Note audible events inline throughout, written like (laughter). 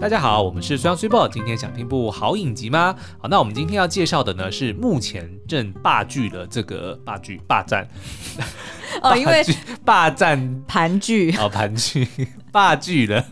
大家好，我们是虽香虽爆，今天想听部好影集吗？好，那我们今天要介绍的呢是目前正霸剧的这个霸剧霸占 (laughs) 哦，因为 (laughs) 霸占盘踞哦盘踞 (laughs) 霸剧的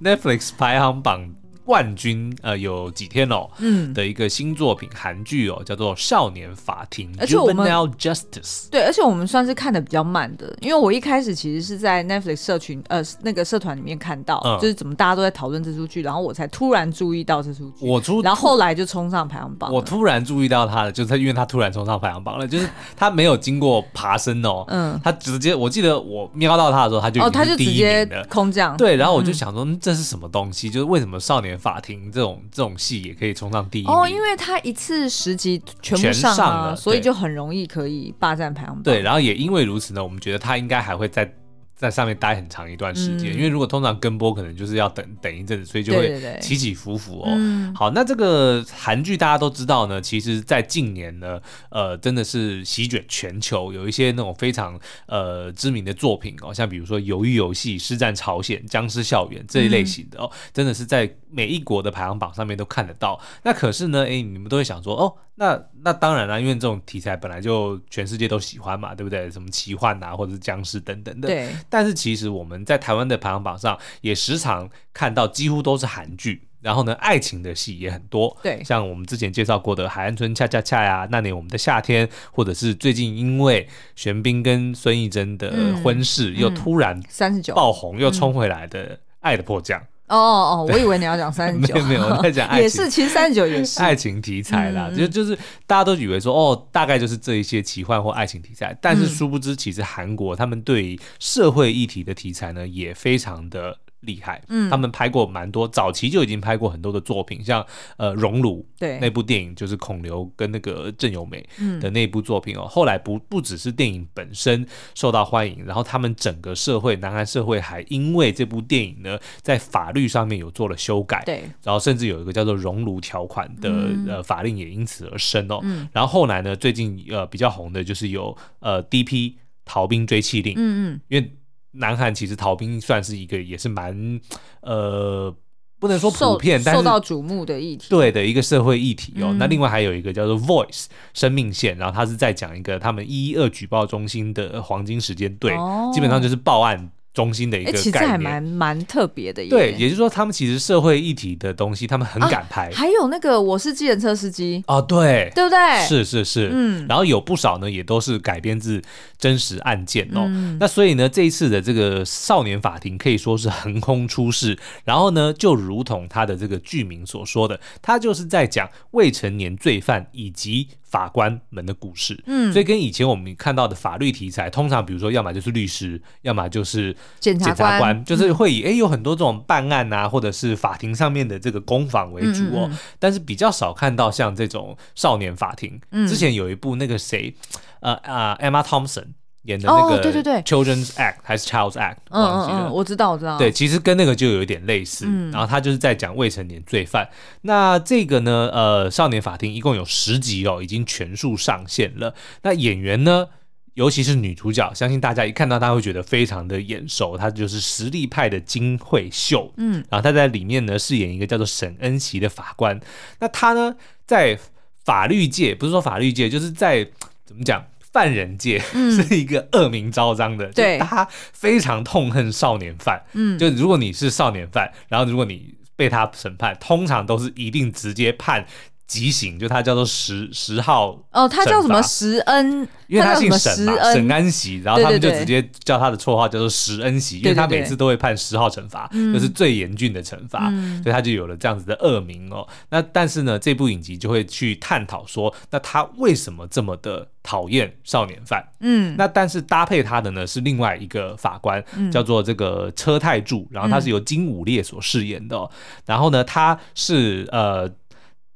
Netflix 排行榜。冠军呃有几天哦，嗯，的一个新作品韩剧哦，叫做《少年法庭》，而且我们 Juvenile Justice。对，而且我们算是看的比较慢的，因为我一开始其实是在 Netflix 社群呃那个社团里面看到，嗯、就是怎么大家都在讨论这出剧，然后我才突然注意到这出剧。我出，然后后来就冲上排行榜。我突然注意到他的，就是他因为他突然冲上排行榜了，就是他没有经过爬升哦，嗯，他直接我记得我瞄到他的时候，他就哦，他就直接空降。对，然后我就想说，嗯、这是什么东西？就是为什么少年法庭这种。这种戏也可以冲上第一哦，因为他一次十集全部上，上了，所以就很容易可以霸占排行榜。对，然后也因为如此呢，我们觉得他应该还会再。在上面待很长一段时间，嗯、因为如果通常跟播可能就是要等等一阵子，所以就会起起伏伏哦。对对对，好，那这个韩剧大家都知道呢，其实，在近年呢，呃，真的是席卷全球，有一些那种非常呃知名的作品哦，像比如说《鱿鱼游戏》《师战朝鲜》《僵尸校园》这一类型的哦，真的是在每一国的排行榜上面都看得到。那可是呢，哎，你们都会想说哦。那那当然啦，因为这种题材本来就全世界都喜欢嘛，对不对？什么奇幻啊，或者是僵尸等等的。对。但是其实我们在台湾的排行榜上也时常看到，几乎都是韩剧。然后呢，爱情的戏也很多。对。像我们之前介绍过的《海岸村恰恰恰》呀，《那年我们的夏天》，或者是最近因为玄彬跟孙艺珍的婚事，嗯、又突然三十九爆红，又冲回来的《爱的迫降》。哦哦，我以为你要讲三十九，(laughs) 没有，我在讲爱情，也是，其实三十九也是。爱情题材啦，嗯、就就是大家都以为说哦，大概就是这一些奇幻或爱情题材，但是殊不知，其实韩国他们对于社会议题的题材呢，也非常的。厉害，嗯，他们拍过蛮多，早期就已经拍过很多的作品，像呃《熔炉》对那部电影，就是孔刘跟那个郑有美的那部作品哦。嗯、后来不不只是电影本身受到欢迎，然后他们整个社会，南韩社会还因为这部电影呢，在法律上面有做了修改，对，然后甚至有一个叫做“熔炉条款”的、嗯、呃法令也因此而生哦。嗯、然后后来呢，最近呃比较红的就是有呃 D.P. 逃兵追缉令，嗯嗯，因为。南韩其实逃兵算是一个也是蛮呃，不能说普遍，受但是受到瞩目的议题，对的一个社会议题哦。嗯、那另外还有一个叫做 Voice 生命线，然后他是在讲一个他们一一二举报中心的黄金时间对，哦、基本上就是报案。中心的一个概念，其实还蛮蛮特别的。对，也就是说，他们其实社会议题的东西，他们很敢拍。还有那个我是计程车司机哦，对，对不对？是是是，嗯。然后有不少呢，也都是改编自真实案件哦。那所以呢，这一次的这个少年法庭可以说是横空出世。然后呢，就如同他的这个剧名所说的，他就是在讲未成年罪犯以及。法官们的故事，嗯，所以跟以前我们看到的法律题材，通常比如说，要么就是律师，要么就是检察官，察官就是会以哎、嗯欸、有很多这种办案啊，或者是法庭上面的这个攻防为主哦。嗯嗯，但是比较少看到像这种少年法庭。嗯、之前有一部那个谁，呃啊、呃、Emma Thompson。演的那个对对对，Children's Act 还是 Child's Act，忘记了。我知道，我知道。对，其实跟那个就有一点类似。然后他就是在讲未成年罪犯。那这个呢，呃，少年法庭一共有十集哦，已经全数上线了。那演员呢，尤其是女主角，相信大家一看到她会觉得非常的眼熟。她就是实力派的金惠秀。嗯。然后她在里面呢，饰演一个叫做沈恩熙的法官。那她呢，在法律界，不是说法律界，就是在怎么讲？犯人界是一个恶名昭彰的，对、嗯，他非常痛恨少年犯，嗯，就如果你是少年犯，然后如果你被他审判，通常都是一定直接判。极刑，就他叫做十十号哦，他叫什么石恩？因为他姓沈嘛，沈安喜，然后他们就直接叫他的绰号叫做石恩喜，因为他每次都会判十号惩罚，就是最严峻的惩罚，所以他就有了这样子的恶名哦。那但是呢，这部影集就会去探讨说，那他为什么这么的讨厌少年犯？嗯，那但是搭配他的呢是另外一个法官，叫做这个车太柱，然后他是由金武烈所饰演的，然后呢，他是呃。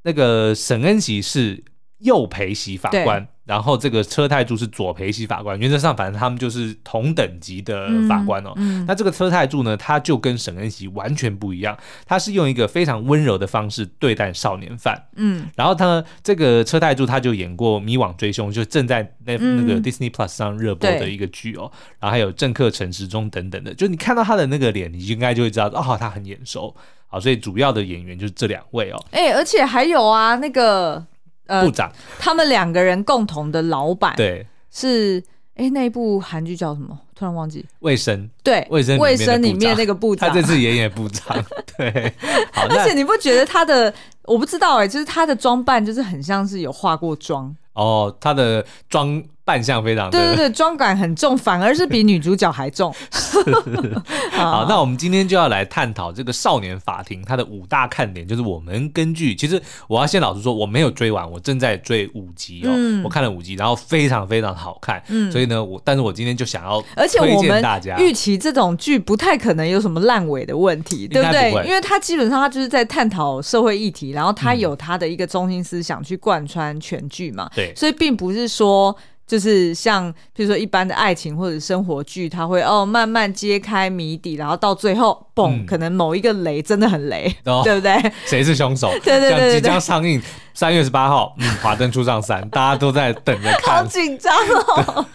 那个沈恩喜是右陪席法官，然后这个车太柱是左陪席法官，原则上反正他们就是同等级的法官哦。嗯嗯、那这个车太柱呢，他就跟沈恩喜完全不一样，他是用一个非常温柔的方式对待少年犯。嗯，然后他呢，这个车太柱他就演过《迷惘追凶》，就正在那那个 Disney Plus 上热播的一个剧哦。嗯、然后还有《政客陈时中》等等的，就你看到他的那个脸，你应该就会知道哦，他很眼熟。好，所以主要的演员就是这两位哦。哎、欸，而且还有啊，那个。呃、部长，他们两个人共同的老板，对，是哎，那一部韩剧叫什么？突然忘记。卫生，对，卫生卫生里面那个部长，(laughs) 他这次演演部长，(laughs) 对。(laughs) 好，而且你不觉得他的？我不知道哎、欸，就是他的装扮，就是很像是有化过妆哦，他的妆。扮相非常对对对，妆感很重，反而是比女主角还重。(laughs) (laughs) 好，那我们今天就要来探讨这个少年法庭它的五大看点，就是我们根据，其实我要先老实说，我没有追完，我正在追五集哦，嗯、我看了五集，然后非常非常好看，嗯，所以呢，我但是我今天就想要推荐大家，预期这种剧不太可能有什么烂尾的问题，对不对？因为它基本上它就是在探讨社会议题，然后它有它的一个中心思想去贯穿全剧嘛，对，所以并不是说。就是像比如说一般的爱情或者生活剧，它会哦慢慢揭开谜底，然后到最后，嘣，嗯、可能某一个雷真的很雷，哦、对不对？谁是凶手？对 (laughs) 对对，对，即将上映三月十八号，嗯，《华灯初上三》，(laughs) 大家都在等着看，好紧张哦。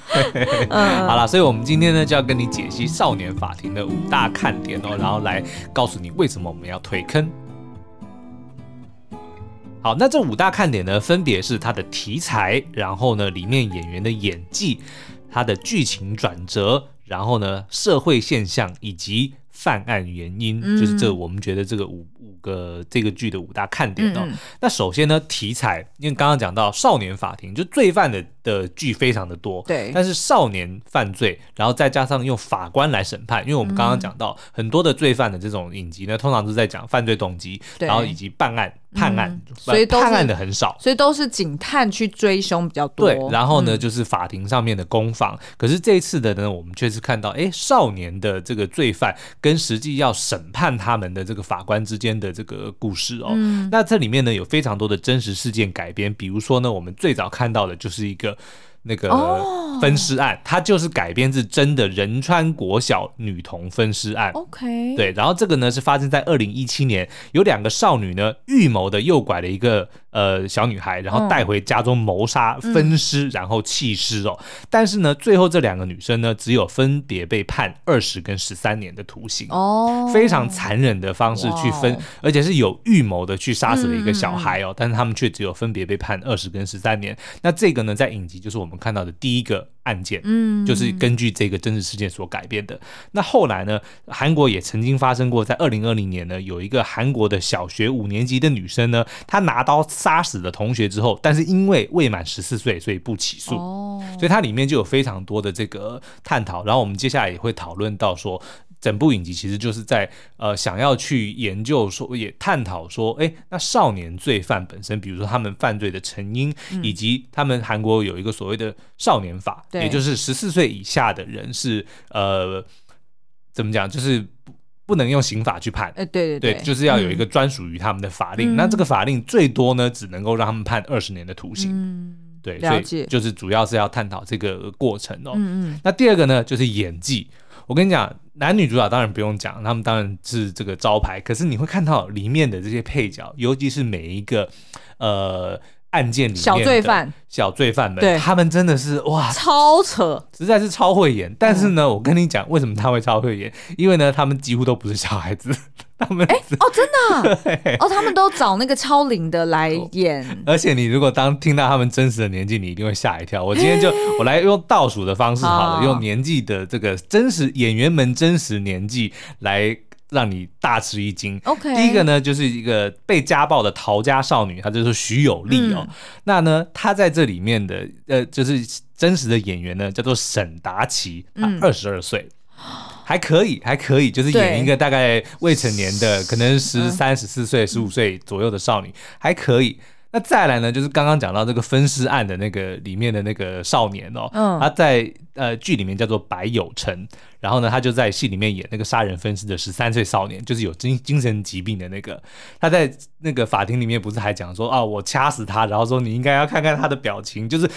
嗯，好了，所以我们今天呢就要跟你解析《少年法庭》的五大看点哦，然后来告诉你为什么我们要推坑。好，那这五大看点呢，分别是它的题材，然后呢，里面演员的演技，它的剧情转折，然后呢，社会现象以及犯案原因，嗯、就是这我们觉得这个五五个这个剧的五大看点哦。嗯嗯，那首先呢，题材，因为刚刚讲到少年法庭，就罪犯的。的剧非常的多，对，但是少年犯罪，然后再加上用法官来审判，因为我们刚刚讲到、嗯、很多的罪犯的这种影集呢，通常都是在讲犯罪动机，对然后以及办案、判案，嗯、所以判案的很少，所以都是警探去追凶比较多。对，然后呢，嗯、就是法庭上面的攻防。可是这一次的呢，我们却是看到，哎，少年的这个罪犯跟实际要审判他们的这个法官之间的这个故事哦。嗯、那这里面呢，有非常多的真实事件改编，比如说呢，我们最早看到的就是一个。那个分尸案，它就是改编自真的仁川国小女童分尸案。OK，对，然后这个呢是发生在二零一七年，有两个少女呢预谋的诱拐了一个呃小女孩，然后带回家中谋杀、分尸，然后弃尸哦。但是呢，最后这两个女生呢，只有分别被判二十跟十三年的徒刑。哦，非常残忍的方式去分，而且是有预谋的去杀死了一个小孩哦，但是他们却只有分别被判二十跟十三年。那这个呢，在影集就是我们。我们看到的第一个案件，嗯，就是根据这个真实事件所改编的。那后来呢，韩国也曾经发生过，在二零二零年呢，有一个韩国的小学五年级的女生呢，她拿刀杀死了同学之后，但是因为未满十四岁，所以不起诉。哦，所以它里面就有非常多的这个探讨。然后我们接下来也会讨论到说。整部影集其实就是在呃想要去研究说，也探讨说，哎，那少年罪犯本身，比如说他们犯罪的成因，嗯、以及他们韩国有一个所谓的少年法，也就是十四岁以下的人是呃怎么讲，就是不不能用刑法去判，哎，对对对，对，就是要有一个专属于他们的法令。嗯、那这个法令最多呢，只能够让他们判二十年的徒刑。嗯，对，所以就是主要是要探讨这个过程哦。嗯嗯。那第二个呢，就是演技。我跟你讲，男女主角当然不用讲，他们当然是这个招牌。可是你会看到里面的这些配角，尤其是每一个呃案件里面小罪犯、小罪犯们，对他们真的是哇，超扯，实在是超会演。但是呢，嗯、我跟你讲，为什么他会超会演？因为呢，他们几乎都不是小孩子。(laughs) 他们哎、欸、哦，真的、啊、哦，他们都找那个超龄的来 (laughs) 演。而且你如果当听到他们真实的年纪，你一定会吓一跳。我今天就 (laughs) 我来用倒数的方式好了，好用年纪的这个真实演员们真实年纪来让你大吃一惊。OK，第一个呢就是一个被家暴的逃家少女，她就是徐有利哦。嗯、那呢，她在这里面的呃，就是真实的演员呢叫做沈达奇，她二十二岁。嗯还可以，还可以，就是演一个大概未成年的，可能十三、十四岁、十五岁左右的少女，嗯、还可以。那再来呢，就是刚刚讲到这个分尸案的那个里面的那个少年哦，嗯、他在呃剧里面叫做白有成，然后呢，他就在戏里面演那个杀人分尸的十三岁少年，就是有精精神疾病的那个。他在那个法庭里面不是还讲说啊，我掐死他，然后说你应该要看看他的表情，就是。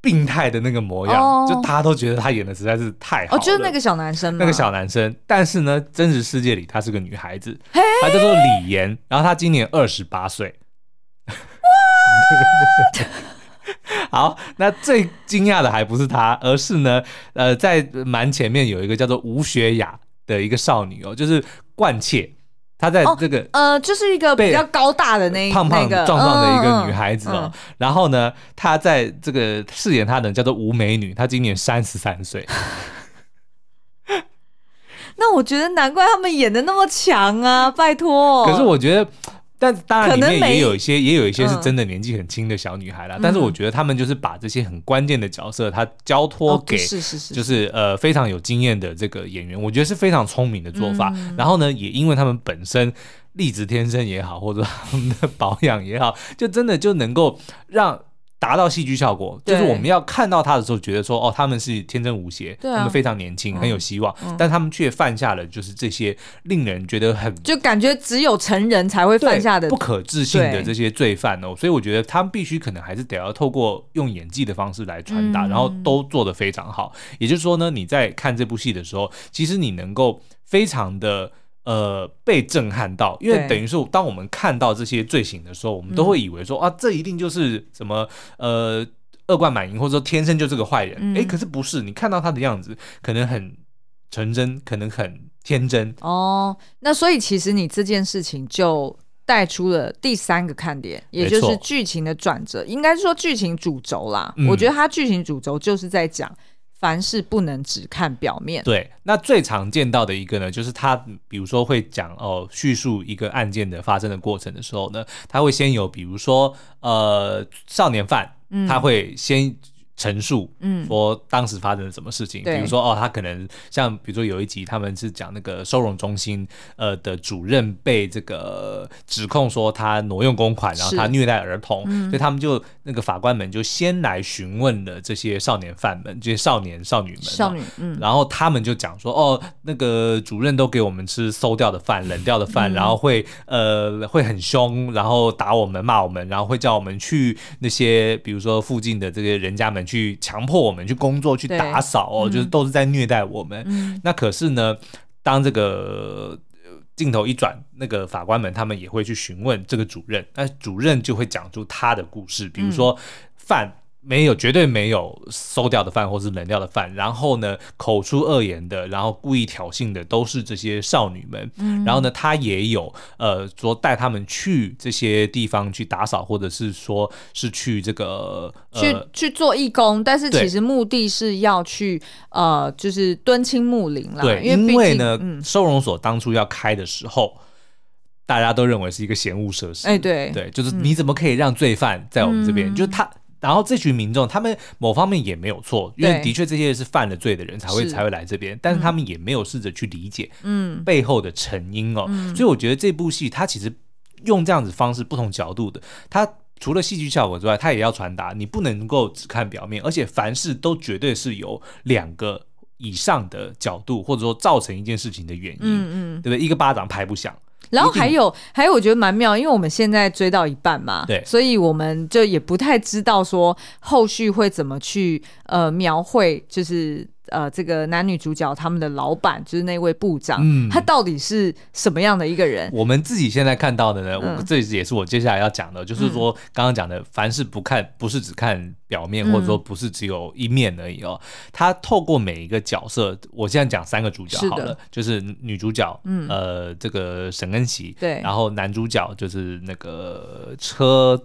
病态的那个模样，哦、就大家都觉得他演的实在是太好了。哦，就是那个小男生，那个小男生。但是呢，真实世界里他是个女孩子，她叫做李岩，然后她今年二十八岁。(laughs) 好，那最惊讶的还不是她，而是呢，呃，在蛮前面有一个叫做吴雪雅的一个少女哦，就是冠切。她在这个、哦、呃，就是一个比较高大的那胖胖壮壮的一个女孩子哦。嗯嗯、然后呢，她在这个饰演她的叫做吴美女，她今年三十三岁。(laughs) 那我觉得难怪他们演的那么强啊！拜托。可是我觉得。但当然，里面也有一些，也有一些是真的年纪很轻的小女孩啦。嗯、但是我觉得他们就是把这些很关键的角色，他交托给，是是是，就是呃非常有经验的这个演员，我觉得是非常聪明的做法。嗯、然后呢，也因为他们本身励志天生也好，或者他们的保养也好，就真的就能够让。达到戏剧效果，就是我们要看到他的时候，觉得说哦，他们是天真无邪，他们非常年轻，很有希望，但他们却犯下了就是这些令人觉得很就感觉只有成人才会犯下的不可置信的这些罪犯哦。所以我觉得他们必须可能还是得要透过用演技的方式来传达，然后都做得非常好。也就是说呢，你在看这部戏的时候，其实你能够非常的。呃，被震撼到，因为等于说当我们看到这些罪行的时候，我们都会以为说、嗯、啊，这一定就是什么呃恶贯满盈，或者说天生就是个坏人。哎、嗯，可是不是，你看到他的样子，可能很纯真，可能很天真。哦，那所以其实你这件事情就带出了第三个看点，也就是剧情的转折，应该是说剧情主轴啦。嗯、我觉得它剧情主轴就是在讲。凡事不能只看表面。对，那最常见到的一个呢，就是他比如说会讲哦，叙述一个案件的发生的过程的时候呢，他会先有比如说呃少年犯，嗯、他会先。陈述，嗯，说当时发生了什么事情，嗯、比如说哦，他可能像比如说有一集他们是讲那个收容中心，呃的主任被这个指控说他挪用公款，然后他虐待儿童，嗯、所以他们就那个法官们就先来询问了这些少年犯们，这些少年少女们，少女，嗯，然后他们就讲说哦，那个主任都给我们吃馊掉的饭、(laughs) 冷掉的饭，嗯、然后会呃会很凶，然后打我们、骂我们，然后会叫我们去那些比如说附近的这些人家们。去强迫我们去工作，去打扫哦，就是都是在虐待我们。嗯、那可是呢，当这个镜头一转，那个法官们他们也会去询问这个主任，那主任就会讲出他的故事，比如说犯。没有，绝对没有馊掉的饭或是冷掉的饭。然后呢，口出恶言的，然后故意挑衅的，都是这些少女们。嗯，然后呢，他也有呃说带他们去这些地方去打扫，或者是说是去这个、呃、去去做义工，但是其实目的是要去呃，就是敦亲睦邻啦。对，因为，呢，嗯、收容所当初要开的时候，大家都认为是一个嫌恶设施。哎，对对，就是你怎么可以让罪犯在我们这边？嗯、就是他。然后这群民众，他们某方面也没有错，因为的确这些是犯了罪的人才会才会来这边，但是他们也没有试着去理解嗯。背后的成因哦，所以我觉得这部戏它其实用这样子方式不同角度的，它除了戏剧效果之外，它也要传达你不能够只看表面，而且凡事都绝对是有两个以上的角度，或者说造成一件事情的原因，嗯嗯，对不对？一个巴掌拍不响。然后还有还有，我觉得蛮妙，因为我们现在追到一半嘛，对，所以我们就也不太知道说后续会怎么去呃描绘，就是。呃，这个男女主角他们的老板就是那位部长，嗯，他到底是什么样的一个人？我们自己现在看到的呢，嗯、我这也是我接下来要讲的，就是说刚刚讲的，凡事不看，不是只看表面，嗯、或者说不是只有一面而已哦。他透过每一个角色，我现在讲三个主角好了，的就是女主角，嗯，呃，这个沈恩琪，对，然后男主角就是那个车。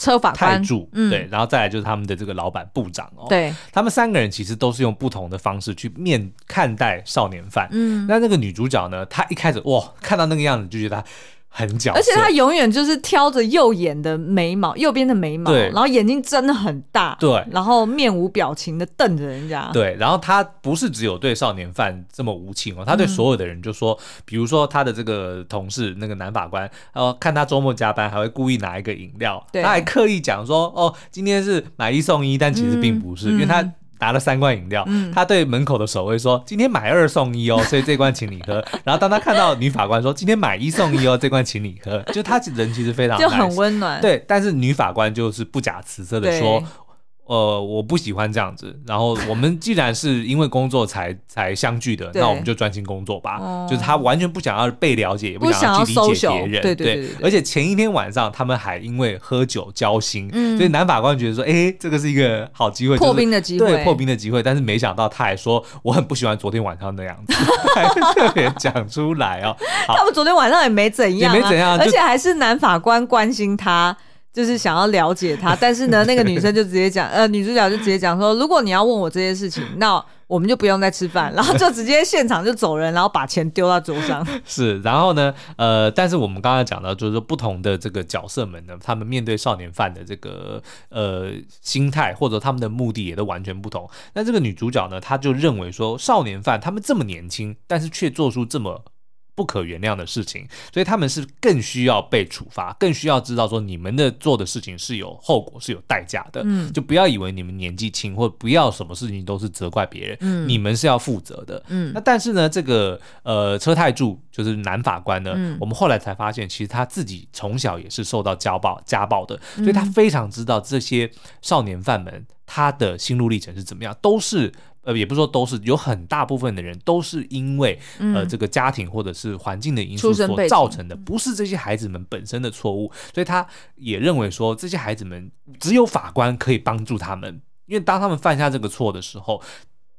车法太柱，嗯、对，然后再来就是他们的这个老板部长哦，对，他们三个人其实都是用不同的方式去面看待少年犯，嗯，那那个女主角呢，她一开始哇，看到那个样子就觉得她。很角色，而且他永远就是挑着右眼的眉毛，右边的眉毛，对。然后眼睛真的很大，对，然后面无表情的瞪着人家，对，然后他不是只有对少年犯这么无情哦，他对所有的人就说，嗯、比如说他的这个同事那个男法官，然后看他周末加班还会故意拿一个饮料，对。他还刻意讲说，哦，今天是买一送一，但其实并不是，嗯、因为他。拿了三罐饮料，嗯、他对门口的守卫说：“今天买二送一哦，(laughs) 所以这罐请你喝。”然后当他看到女法官说：“今天买一送一哦，这罐请你喝。”就他人其实非常 nice, 就很温暖，对。但是女法官就是不假辞色的说：“呃，我不喜欢这样子。然后我们既然是因为工作才才相聚的，那我们就专心工作吧。哦、就是他完全不想要被了解，也不想要去理解别人。对而且前一天晚上他们还因为喝酒交心，嗯、所以男法官觉得说，哎、欸，这个是一个好机会，破冰的机会，对，破冰的机会。但是没想到他还说，我很不喜欢昨天晚上那样子，(laughs) 还特别讲出来哦。他们昨天晚上也没怎样、啊，也没怎样，而且还是男法官关心他。就是想要了解他，(laughs) 但是呢，那个女生就直接讲，呃，女主角就直接讲说，如果你要问我这些事情，(laughs) 那我们就不用再吃饭，(laughs) 然后就直接现场就走人，然后把钱丢到桌上。是，然后呢，呃，但是我们刚刚讲到，就是说不同的这个角色们呢，他们面对少年犯的这个呃心态或者他们的目的也都完全不同。那这个女主角呢，她就认为说，少年犯他们这么年轻，但是却做出这么。不可原谅的事情，所以他们是更需要被处罚，更需要知道说你们的做的事情是有后果、是有代价的。嗯，就不要以为你们年纪轻，或不要什么事情都是责怪别人。嗯，你们是要负责的。嗯，那但是呢，这个呃车太柱就是男法官呢，嗯，我们后来才发现，其实他自己从小也是受到家暴家暴的，所以他非常知道这些少年犯们他的心路历程是怎么样，都是。呃，也不是说都是，有很大部分的人都是因为、嗯、呃这个家庭或者是环境的因素所造成的，不是这些孩子们本身的错误，所以他也认为说这些孩子们只有法官可以帮助他们，因为当他们犯下这个错的时候，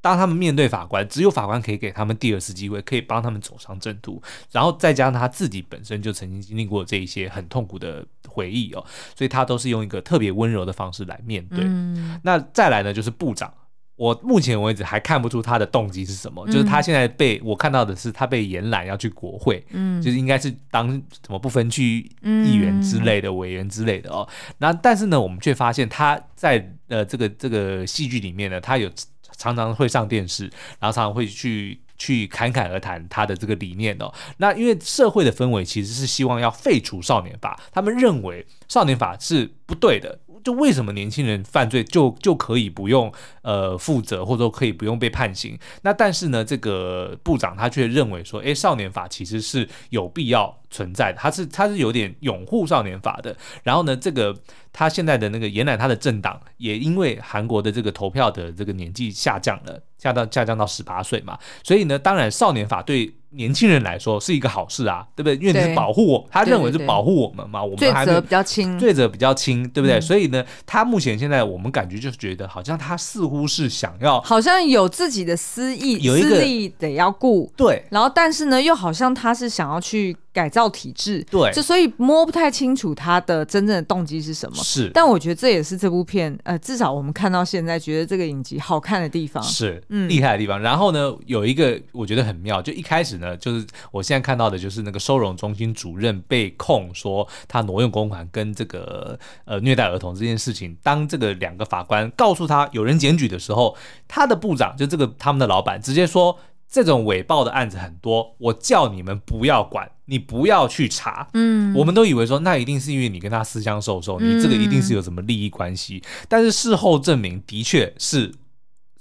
当他们面对法官，只有法官可以给他们第二次机会，可以帮他们走上正途，然后再加上他自己本身就曾经经历过这一些很痛苦的回忆哦，所以他都是用一个特别温柔的方式来面对。嗯、那再来呢，就是部长。我目前为止还看不出他的动机是什么，嗯、就是他现在被我看到的是他被延揽要去国会，嗯，就是应该是当什么不分区议员之类的、嗯、委员之类的哦。那但是呢，我们却发现他在呃这个这个戏剧里面呢，他有常常会上电视，然后常常会去去侃侃而谈他的这个理念哦。那因为社会的氛围其实是希望要废除少年法，他们认为少年法是不对的。就为什么年轻人犯罪就就可以不用呃负责，或者说可以不用被判刑？那但是呢，这个部长他却认为说，诶，少年法其实是有必要存在的，他是他是有点拥护少年法的。然后呢，这个他现在的那个延揽他的政党，也因为韩国的这个投票的这个年纪下降了，下到下降到十八岁嘛，所以呢，当然少年法对。年轻人来说是一个好事啊，对不对？因为你是保护我，他认为是保护我们嘛。我们还罪责比较轻，罪责比较轻，对不对？嗯、所以呢，他目前现在我们感觉就是觉得，好像他似乎是想要，好像有自己的私意，有一个私利得要顾，对。然后，但是呢，又好像他是想要去。改造体制，对，就所以摸不太清楚他的真正的动机是什么。是，但我觉得这也是这部片，呃，至少我们看到现在觉得这个影集好看的地方，是，嗯，厉害的地方。然后呢，有一个我觉得很妙，就一开始呢，就是我现在看到的就是那个收容中心主任被控说他挪用公款跟这个呃虐待儿童这件事情，当这个两个法官告诉他有人检举的时候，他的部长就这个他们的老板直接说。这种伪报的案子很多，我叫你们不要管，你不要去查。嗯，我们都以为说那一定是因为你跟他私相授受，你这个一定是有什么利益关系。嗯，但是事后证明的确是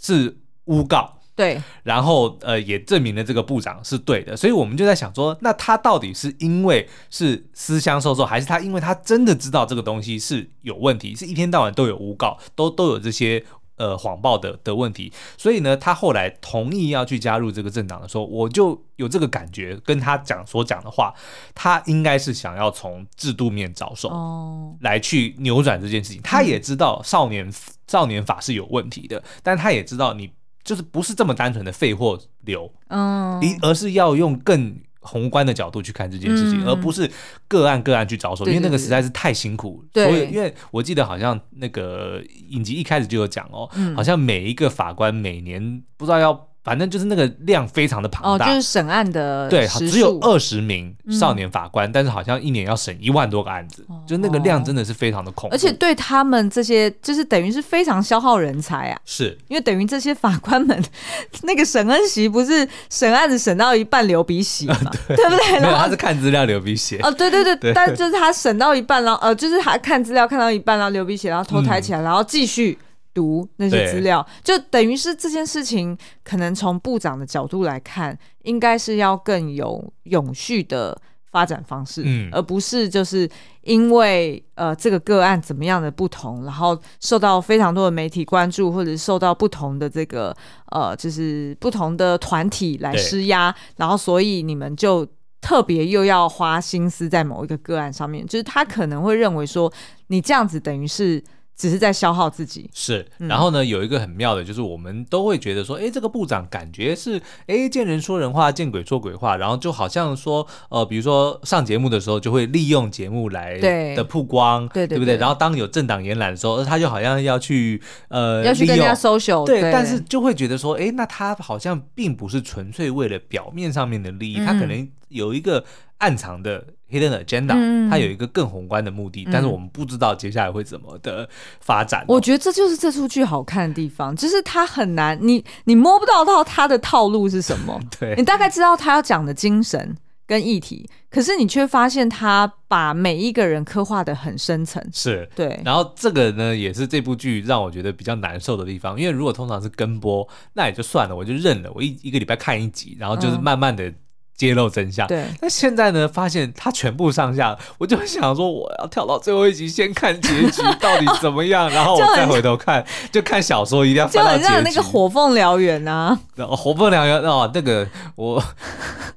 是诬告。对，然后呃也证明了这个部长是对的，所以我们就在想说，那他到底是因为是私相授受，还是他因为他真的知道这个东西是有问题，是一天到晚都有诬告，都都有这些。呃，谎报的的问题，所以呢，他后来同意要去加入这个政党的时候，我就有这个感觉，跟他讲所讲的话，他应该是想要从制度面着手，哦，来去扭转这件事情。他也知道少年、嗯、少年法是有问题的，但他也知道你就是不是这么单纯的废货流，嗯，而是要用更。宏观的角度去看这件事情，嗯、而不是个案个案去着手，因为那个实在是太辛苦。对，所以因为我记得好像那个影集一开始就有讲哦，嗯、好像每一个法官每年不知道要。反正就是那个量非常的庞大，哦，就是审案的对，只有二十名少年法官，嗯、但是好像一年要审一万多个案子，哦、就那个量真的是非常的恐怖，而且对他们这些就是等于是非常消耗人才啊，是。因为等于这些法官们 (laughs) 那个沈恩锡不是审案子审到一半流鼻血嘛，对，对不对？然后他是看资料流鼻血，哦，对对对，对。(laughs) 但就是他审到一半，然后呃，就是他看资料看到一半，然后流鼻血，然后头抬起来，嗯、然后继续。读那些资料，就等于是这件事情，可能从部长的角度来看，应该是要更有永续的发展方式，嗯，而不是就是因为呃这个个案怎么样的不同，然后受到非常多的媒体关注，或者受到不同的这个呃就是不同的团体来施压，然后所以你们就特别又要花心思在某一个个案上面，就是他可能会认为说你这样子等于是。只是在消耗自己，是。然后呢，有一个很妙的，就是我们都会觉得说，哎，这个部长感觉是，哎，见人说人话，见鬼说鬼话。然后就好像说，呃，比如说上节目的时候，就会利用节目来的曝光，对对不对？然后当有政党延揽的时候，他就好像要去，呃，要去跟人家 social，对。但是就会觉得说，哎，那他好像并不是纯粹为了表面上面的利益，他可能有一个暗藏的。Hidden agenda，嗯，它有一个更宏观的目的，嗯，但是我们不知道接下来会怎么的发展，哦。我觉得这就是这出剧好看的地方，就是它很难，你你摸不到到它的套路是什么，(laughs) 对，你大概知道他要讲的精神跟议题，可是你却发现他把每一个人刻画的很深层，是对。然后这个呢，也是这部剧让我觉得比较难受的地方，因为如果通常是跟播，那也就算了，我就认了，我一一个礼拜看一集，然后就是慢慢的。嗯揭露真相。对，那现在呢？发现他全部上下，我就想说，我要跳到最后一集，先看结局到底怎么样，然后我再回头看，就看小说，一定要翻到结局。就很像那个火凤燎原啊，火凤燎原哦，那个我，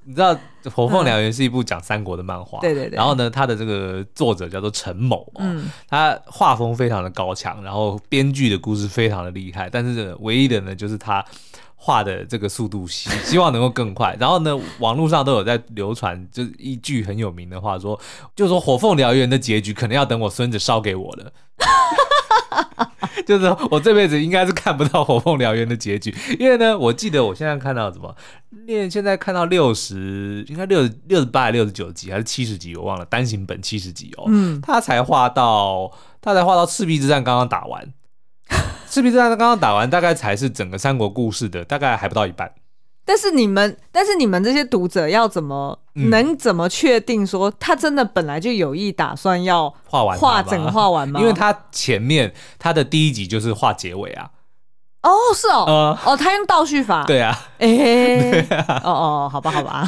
你知道，火凤燎原 (laughs) 是一部讲三国的漫画，对对对。然后呢，他的这个作者叫做陈某，嗯，他画风非常的高强，然后编剧的故事非常的厉害，但是唯一的呢，就是他。画的这个速度希希望能够更快，然后呢，网络上都有在流传，就是一句很有名的话说，就是说火凤燎原的结局可能要等我孙子烧给我了，(laughs) 就是我这辈子应该是看不到火凤燎原的结局，因为呢，我记得我现在看到什么，练现在看到六十，应该六六十八、六十九集还是七十集，我忘了，单行本七十集哦，嗯，他才画到，他才画到赤壁之战刚刚打完。赤壁之战刚刚打完，大概才是整个三国故事的大概还不到一半。但是你们，但是你们这些读者要怎么、嗯、能怎么确定说他真的本来就有意打算要画完画整个画完吗？因为他前面他的第一集就是画结尾啊。哦，是哦，呃、哦，他用倒叙法，对啊，哎、欸啊，哦哦，好吧，好吧，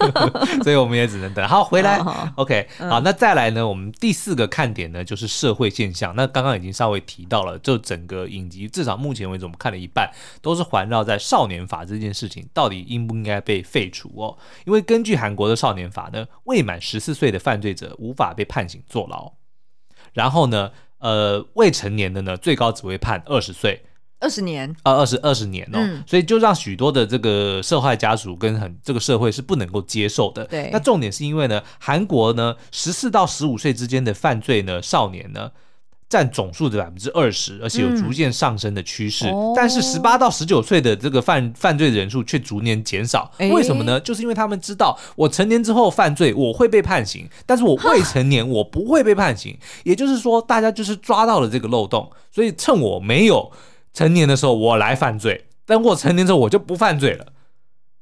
(laughs) 所以我们也只能等。好，回来好好，OK，、嗯、好，那再来呢？我们第四个看点呢，就是社会现象。那刚刚已经稍微提到了，就整个影集，至少目前为止，我们看了一半，都是环绕在少年法这件事情，到底应不应该被废除哦？因为根据韩国的少年法呢，未满十四岁的犯罪者无法被判刑坐牢，然后呢，呃，未成年的呢，最高只会判二十岁。二十年啊，二十二十年哦，嗯、所以就让许多的这个受害家属跟很这个社会是不能够接受的。对，那重点是因为呢，韩国呢十四到十五岁之间的犯罪呢少年呢占总数的百分之二十，而且有逐渐上升的趋势。嗯、但是十八到十九岁的这个犯犯罪的人数却逐年减少。为什么呢？就是因为他们知道，我成年之后犯罪我会被判刑，但是我未成年我不会被判刑。也就是说，大家就是抓到了这个漏洞，所以趁我没有。成年的时候我来犯罪，但我成年之后我就不犯罪了。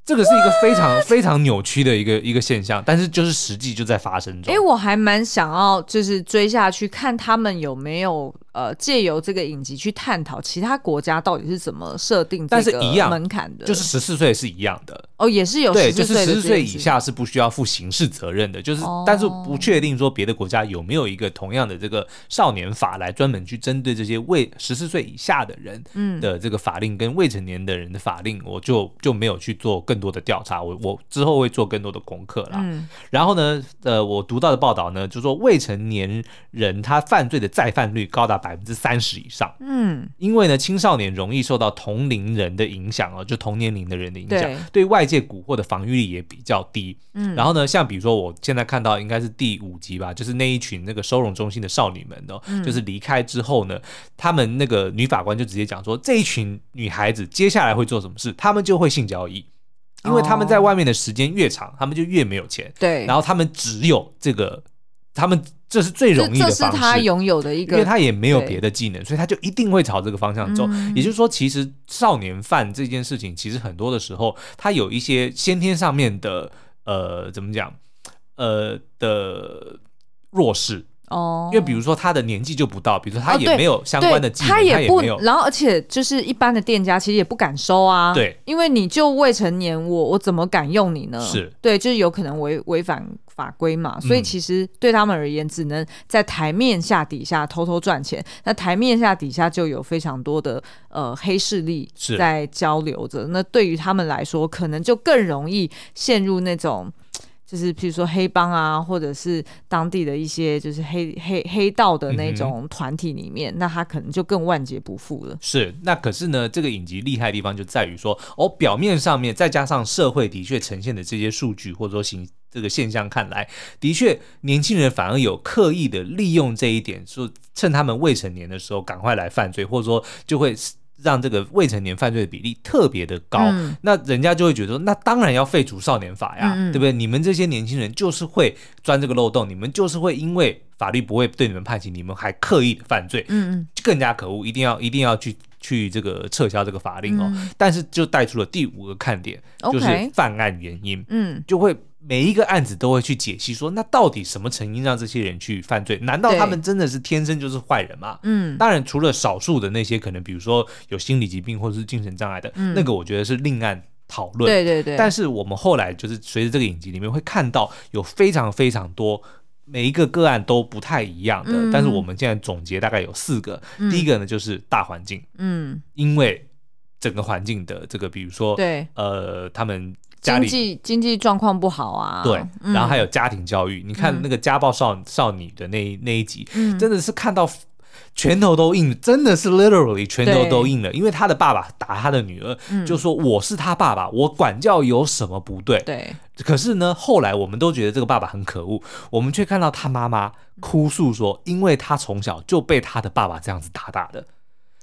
这个是一个非常非常扭曲的一个一个现象，但是就是实际就在发生中。哎，我还蛮想要就是追下去看他们有没有。呃，借由这个影集去探讨其他国家到底是怎么设定这个门槛的，就是十四岁是一样的哦，也是有对，就是十四岁以下是不需要负刑事责任的，就是、哦、但是不确定说别的国家有没有一个同样的这个少年法来专门去针对这些未十四岁以下的人的这个法令跟未成年的人的法令，我就就没有去做更多的调查，我我之后会做更多的功课啦。嗯、然后呢，呃，我读到的报道呢，就是说未成年人他犯罪的再犯率高达百分之三十以上，嗯，因为呢，青少年容易受到同龄人的影响哦，就同年龄的人的影响，对，对外界蛊惑的防御力也比较低，嗯，然后呢，像比如说我现在看到应该是第五集吧，就是那一群那个收容中心的少女们哦，嗯，就是离开之后呢，他们那个女法官就直接讲说，这一群女孩子接下来会做什么事，他们就会性交易，因为他们在外面的时间越长，他们就越没有钱，对，然后他们只有这个，他们。这是最容易的方式，这是他拥有的一个，因为他也没有别的技能，所以他就一定会朝这个方向走。嗯、也就是说，其实少年犯这件事情，其实很多的时候，他有一些先天上面的，呃，怎么讲，呃的弱势。哦，因为比如说他的年纪就不到，比如说他也没有相关的技能，他也不，没有，然后而且就是一般的店家其实也不敢收啊，对，因为你就未成年，我我怎么敢用你呢？是对，就是有可能违违反法规嘛，所以其实对他们而言，只能在台面下底下偷偷赚钱。那台面下底下就有非常多的呃黑势力在交流着，那对于他们来说，可能就更容易陷入那种。就是譬如说黑帮啊，或者是当地的一些就是黑黑黑道的那种团体里面，嗯，那他可能就更万劫不复了。是，那可是呢，这个影集厉害的地方就在于说，哦，表面上面再加上社会的确呈现的这些数据或者说形这个现象看来，的确年轻人反而有刻意的利用这一点，说趁他们未成年的时候赶快来犯罪，或者说就会。让这个未成年犯罪的比例特别的高，嗯，那人家就会觉得说，那当然要废除少年法呀，嗯嗯，对不对？你们这些年轻人就是会钻这个漏洞，你们就是会因为法律不会对你们判刑，你们还刻意的犯罪，嗯嗯，更加可恶，一定要一定要去去这个撤销这个法令哦。嗯，但是就带出了第五个看点，就是犯案原因，嗯，就会。每一个案子都会去解析，说那到底什么成因让这些人去犯罪？难道他们真的是天生就是坏人吗？嗯，当然，除了少数的那些可能，比如说有心理疾病或者是精神障碍的，嗯，那个，我觉得是另案讨论。对对对。但是我们后来就是随着这个影集里面会看到，有非常非常多每一个个案都不太一样的。嗯，但是我们现在总结大概有四个。嗯，第一个呢就是大环境，嗯，因为整个环境的这个，比如说对，呃，他们。经济经济状况不好啊，对，然后还有家庭教育。嗯、你看那个家暴少少女的那那一集，嗯，真的是看到拳头都硬，真的是 literally 拳头都硬了。因为他的爸爸打他的女儿，嗯、就说我是他爸爸，我管教有什么不对？对。可是呢，后来我们都觉得这个爸爸很可恶，我们却看到他妈妈哭诉说，因为他从小就被他的爸爸这样子打打的。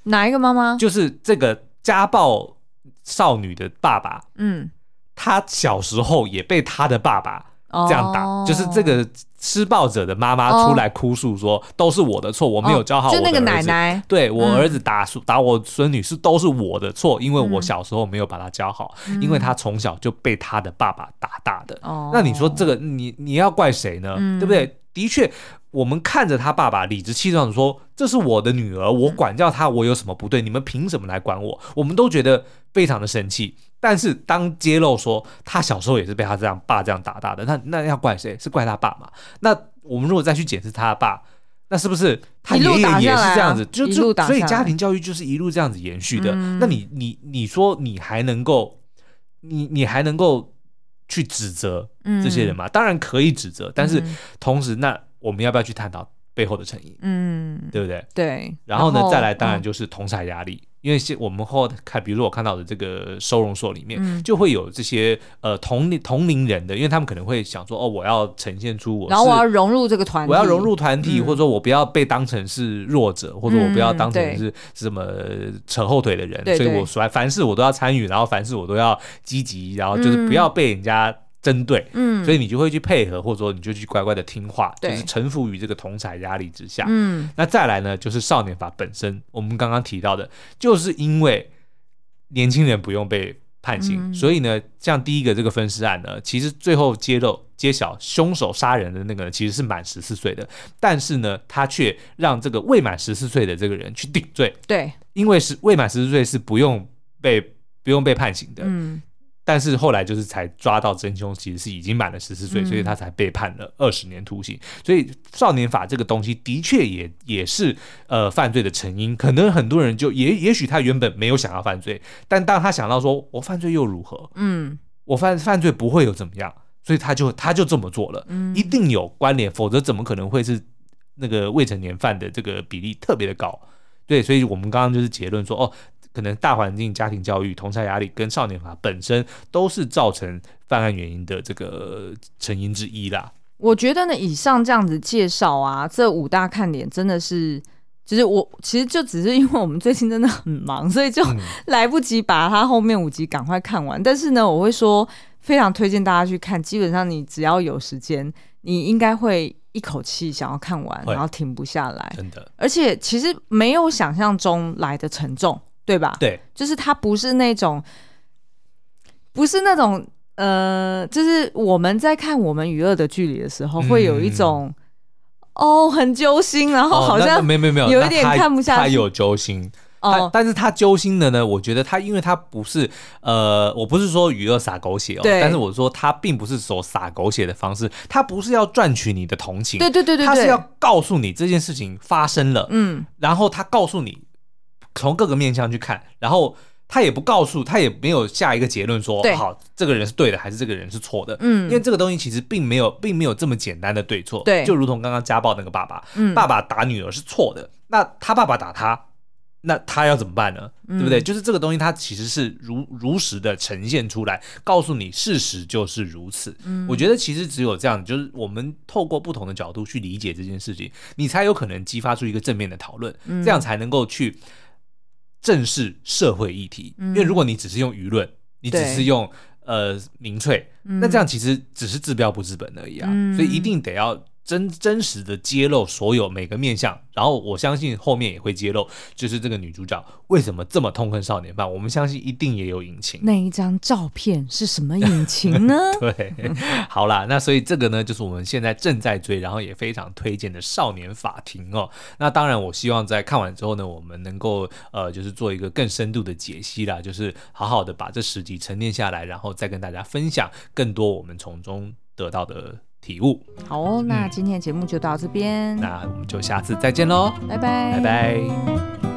哪一个妈妈？就是这个家暴少女的爸爸。嗯。他小时候也被他的爸爸这样打，oh. 就是这个施暴者的妈妈出来哭诉说，都是我的错，我没有教好我的儿子。就那个奶奶，对我儿子打打我孙女是都是我的错，因为我小时候没有把他教好，因为他从小就被他的爸爸打大的。那你说这个你你要怪谁呢？对不对？的确。我们看着他爸爸理直气壮地说：“这是我的女儿，我管教她，我有什么不对？你们凭什么来管我？”我们都觉得非常的生气。但是当揭露说他小时候也是被他这样爸这样打大的，那那要怪谁？是怪他爸嘛？那我们如果再去解释他的爸，那是不是他爷爷也是这样子？啊、就就所以家庭教育就是一路这样子延续的。嗯、那你你你说你还能够你你还能够去指责这些人吗？嗯、当然可以指责，但是同时那。我们要不要去探讨背后的成因？嗯，对不对？对。然后呢，后再来当然就是同侪压力，嗯、因为现我们后看，比如说我看到的这个收容所里面，嗯、就会有这些呃同同龄人的，因为他们可能会想说，哦，我要呈现出我，然后我要融入这个团体，我要融入团体，嗯、或者说我不要被当成是弱者，或者我不要当成是什么扯后腿的人，嗯、所以我凡凡事我都要参与，然后凡事我都要积极，然后就是不要被人家。针对，嗯，所以你就会去配合，或者说你就去乖乖的听话，就是臣服于这个同侪压力之下。嗯，那再来呢，就是少年法本身，我们刚刚提到的，就是因为年轻人不用被判刑，嗯、所以呢，像第一个这个分尸案呢，其实最后揭露揭晓凶手杀人的那个其实是满十四岁的，但是呢，他却让这个未满十四岁的这个人去顶罪，对，因为是未满十四岁是不用被不用被判刑的，嗯。但是后来就是才抓到真凶，其实是已经满了十四岁，嗯、所以他才被判了二十年徒刑。所以少年法这个东西的确也也是呃犯罪的成因。可能很多人就也也许他原本没有想要犯罪，但当他想到说我犯罪又如何？嗯，我犯犯罪不会有怎么样，所以他就他就这么做了。嗯，一定有关联，否则怎么可能会是那个未成年犯的这个比例特别的高？对，所以我们刚刚就是结论说哦。可能大环境、家庭教育、同侪压力跟少年法本身都是造成犯案原因的这个成因之一啦。我觉得呢，以上这样子介绍啊，这五大看点真的是，其实我其实就只是因为我们最近真的很忙，所以就 (laughs) 来不及把它后面五集赶快看完。嗯、但是呢，我会说非常推荐大家去看，基本上你只要有时间，你应该会一口气想要看完，然后停不下来。真的，而且其实没有想象中来的沉重。对吧？对，就是他不是那种，不是那种，呃，就是我们在看《我们与恶的距离》的时候，会有一种，哦，很揪心，然后好像没没没有，有一点看不下去。他有揪心，哦，但是他揪心的呢，我觉得他因为他不是呃，我不是说娱乐撒狗血哦，但是我说他并不是说撒狗血的方式，他不是要赚取你的同情，对对对对，他是要告诉你这件事情发生了，嗯，然后他告诉你从各个面向去看，然后。他也不告诉，他也没有下一个结论说，对好，这个人是对的还是这个人是错的？嗯，因为这个东西其实并没有，并没有这么简单的对错。对，就如同刚刚家暴那个爸爸，嗯，爸爸打女儿是错的，那他爸爸打他，那他要怎么办呢？嗯、对不对？就是这个东西，它其实是如如实的呈现出来，告诉你事实就是如此。嗯，我觉得其实只有这样，就是我们透过不同的角度去理解这件事情，你才有可能激发出一个正面的讨论，嗯、这样才能够去。正视社会议题，因为如果你只是用舆论，嗯、你只是用呃民粹，那这样其实只是治标不治本而已啊，嗯、所以一定得要。真真实的揭露所有每个面相，然后我相信后面也会揭露，就是这个女主角为什么这么痛恨少年犯。我们相信一定也有隐情。那一张照片是什么隐情呢？(laughs) 对，好啦，那所以这个呢，就是我们现在正在追，然后也非常推荐的《少年法庭》哦。那当然，我希望在看完之后呢，我们能够呃，就是做一个更深度的解析啦，就是好好的把这十集沉淀下来，然后再跟大家分享更多我们从中得到的。体悟。好哦，那今天的节目就到这边，嗯，那我们就下次再见喽，拜拜，拜拜。